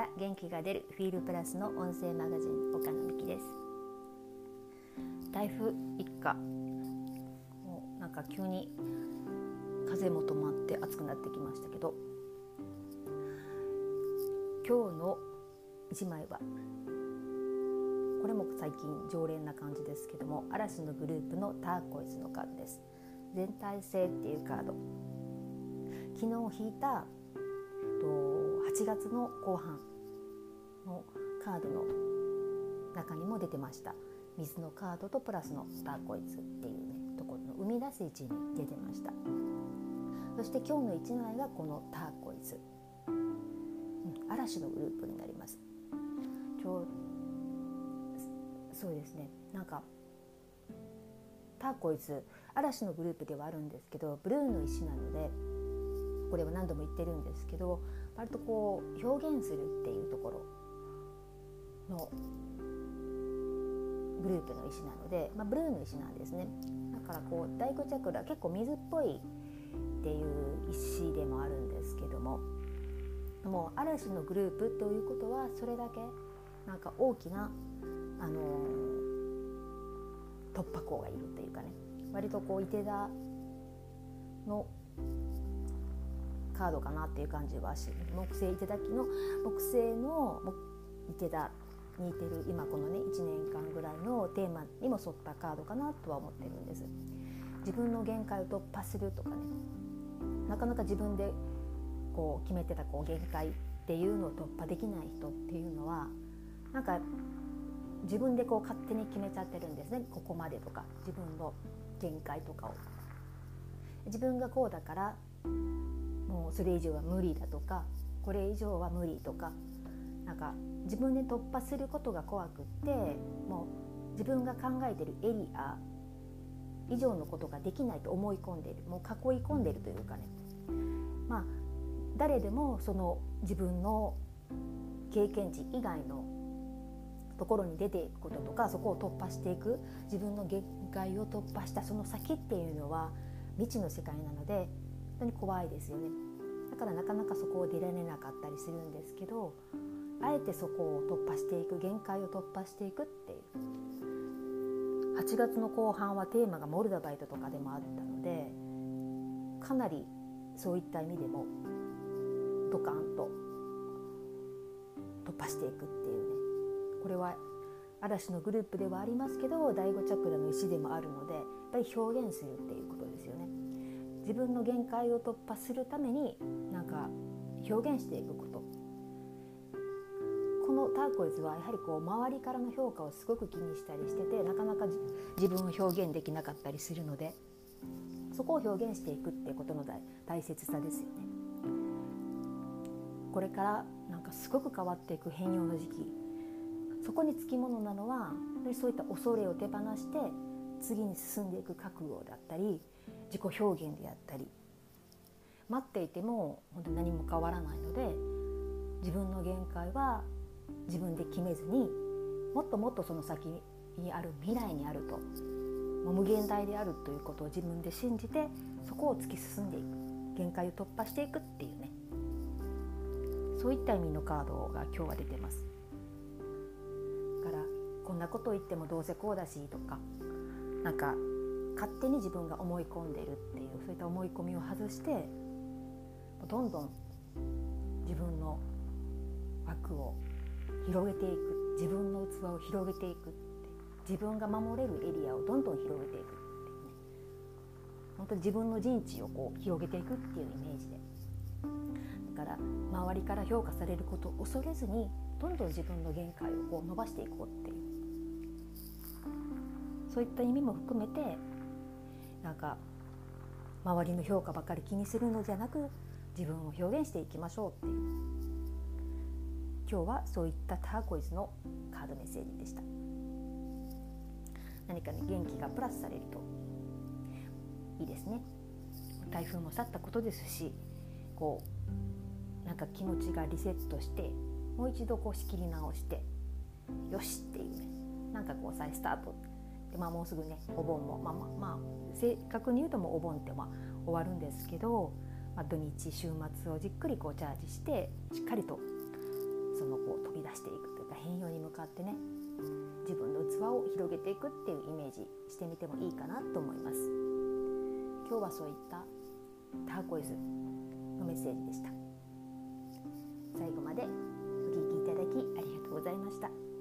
から元気が出るフィールプラスの音声マガジン岡野美希です。台風一過。もうなんか急に風も止まって暑くなってきましたけど。今日の一枚はこれも最近常連な感じですけども嵐のグループのターコイズのカードです。全体性っていうカード。昨日引いた8月の後半。のカードの中にも出てました。水のカードとプラスのスターコイズっていうねところの生み出す位置に出てました。そして今日の1枚がこのターコイズ、うん、嵐のグループになります。今日そうですね。なんかターコイズ嵐のグループではあるんですけどブルーの石なのでこれは何度も言ってるんですけど割とこう表現するっていうところのグループの石なので、まあ、ブルーの石なんですね。だからこう第5チャクラ結構水っぽいっていう石でもあるんですけどももう嵐のグループということはそれだけなんか大きな、あのー、突破口がいるっていうかね割とこう伊手田のカードかなっていう感じはし木星いただきの木星のいてだに似てる今このね1年間ぐらいのテーマにも沿ったカードかなとは思ってるんです。自分の限界を突破するとかねなかなか自分でこう決めてたこう限界っていうのを突破できない人っていうのはなんか自分でこう勝手に決めちゃってるんですねここまでとか自分の限界とかを。自分がこうだからもうそれ以上は無理だとかこれ以上は無理とかなんか自分で突破することが怖くってもう自分が考えてるエリア以上のことができないと思い込んでいる。もう囲い込んでいるというかね。まあ誰でもその自分の経験値以外のところに出ていくこととかそこを突破していく自分の限界を突破したその先っていうのは未知の世界なので本当に怖いですよね。だからなかなかそこを出られなかったりするんですけどあえてそこを突破していく限界を突破していくっていう。8月の後半はテーマがモルダバイトとかでもあったのでかなりそういった意味でもドカンと突破していくっていうね。これは嵐のグループではありますけど第5チャクラの石でもあるのでやっぱり表現するっていうことですよね。自分の限界を突破するためになんか表現していくことターコイズはやはりこう周りからの評価をすごく気にしたりしててなかなか自分を表現できなかったりするのでそこを表現していくってことの大切さですよね。これからなんかすごく変わっていく変容の時期そこにつきものなのはそういった恐れを手放して次に進んでいく覚悟だったり自己表現であったり待っていても本当に何も変わらないので自分の限界は自分で決めずにもっともっとその先にある未来にあるともう無限大であるということを自分で信じてそこを突き進んでいく限界を突破していくっていうねそういった意味のカードが今日は出てます。だからこんなこと言ってもどうせこうだしとかなんか勝手に自分が思い込んでるっていうそういった思い込みを外してどんどん自分の枠を広げていく。自分の器を広げていくって。自分が守れるエリアをどんどん広げていくっていうね。本当に自分の陣地をこう広げていくっていうイメージで。だから周りから評価されることを恐れずにどんどん自分の限界をこう伸ばしていこうっていう。そういった意味も含めてなんか周りの評価ばかり気にするのじゃなく自分を表現していきましょうっていう。今日はそういったターコイズのカードメッセージでした。何かね元気がプラスされるといいですね。台風も去ったことですしこうなんか気持ちがリセットしてもう一度こう仕切り直してよしっていうねなんかこう再スタート。で、まあ、もうすぐねお盆も、まあまあ、まあ、正確に言うともうお盆ってまあ終わるんですけど、まあ、土日週末をじっくりこうチャージしてしっかりとそのこう飛び出していくというか変容に向かってね自分の器を広げていくっていうイメージしてみてもいいかなと思います今日はそういったターコイズのメッセージでした最後までお聴きいただきありがとうございました。